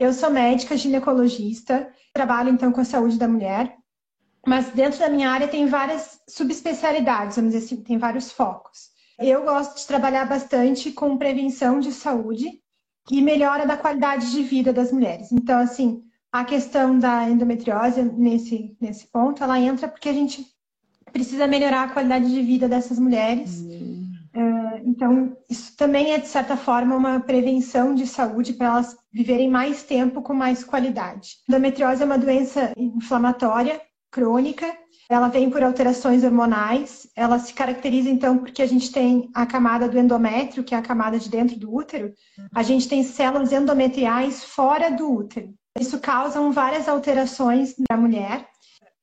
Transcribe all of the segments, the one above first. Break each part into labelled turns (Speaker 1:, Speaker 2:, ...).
Speaker 1: Eu sou médica ginecologista, trabalho então com a saúde da mulher, mas dentro da minha área tem várias subespecialidades, vamos dizer assim, tem vários focos. Eu gosto de trabalhar bastante com prevenção de saúde e melhora da qualidade de vida das mulheres. Então, assim, a questão da endometriose nesse, nesse ponto, ela entra porque a gente precisa melhorar a qualidade de vida dessas mulheres. Uhum. Então, isso também é, de certa forma, uma prevenção de saúde para elas viverem mais tempo com mais qualidade. A endometriose é uma doença inflamatória crônica ela vem por alterações hormonais. Ela se caracteriza, então, porque a gente tem a camada do endométrio, que é a camada de dentro do útero. A gente tem células endometriais fora do útero. Isso causa várias alterações na mulher.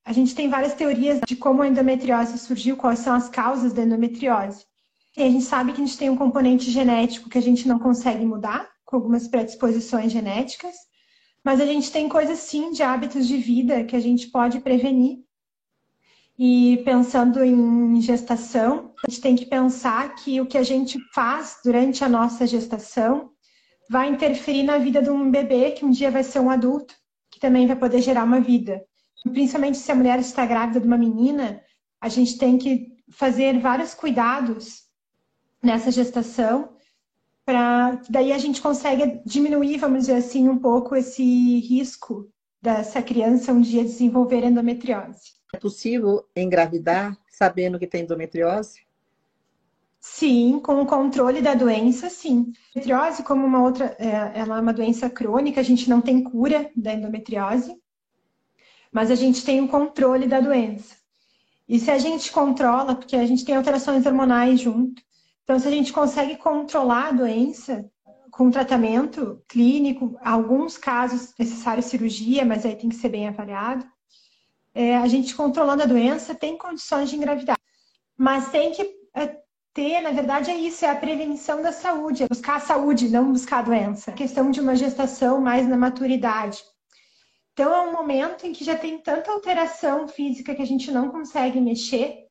Speaker 1: A gente tem várias teorias de como a endometriose surgiu, quais são as causas da endometriose. A gente sabe que a gente tem um componente genético que a gente não consegue mudar, com algumas predisposições genéticas. Mas a gente tem coisas sim de hábitos de vida que a gente pode prevenir e pensando em gestação, a gente tem que pensar que o que a gente faz durante a nossa gestação vai interferir na vida de um bebê que um dia vai ser um adulto, que também vai poder gerar uma vida. Principalmente se a mulher está grávida de uma menina, a gente tem que fazer vários cuidados nessa gestação para daí a gente consegue diminuir, vamos dizer assim, um pouco esse risco dessa criança um dia desenvolver endometriose.
Speaker 2: É possível engravidar sabendo que tem endometriose?
Speaker 1: Sim, com o controle da doença, sim. Endometriose, como uma outra, é, ela é uma doença crônica, a gente não tem cura da endometriose, mas a gente tem o controle da doença. E se a gente controla, porque a gente tem alterações hormonais junto, então se a gente consegue controlar a doença com tratamento clínico, alguns casos necessário cirurgia, mas aí tem que ser bem avaliado é, a gente controlando a doença tem condições de engravidar. Mas tem que é, ter, na verdade, é isso, é a prevenção da saúde, é buscar a saúde, não buscar a doença. A questão de uma gestação mais na maturidade. Então é um momento em que já tem tanta alteração física que a gente não consegue mexer,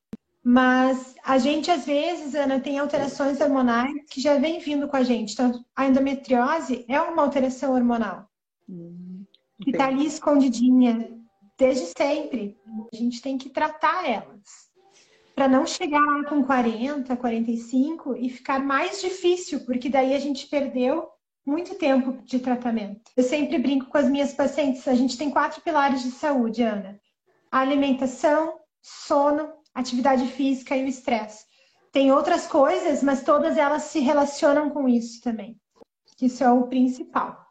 Speaker 1: mas a gente às vezes, Ana, tem alterações hormonais que já vem vindo com a gente. Então, a endometriose é uma alteração hormonal. Hum, que está ali escondidinha, desde sempre. A gente tem que tratar elas. Para não chegar lá com 40, 45 e ficar mais difícil, porque daí a gente perdeu muito tempo de tratamento. Eu sempre brinco com as minhas pacientes, a gente tem quatro pilares de saúde, Ana. A alimentação, sono, atividade física e o estresse. Tem outras coisas, mas todas elas se relacionam com isso também. Isso é o principal.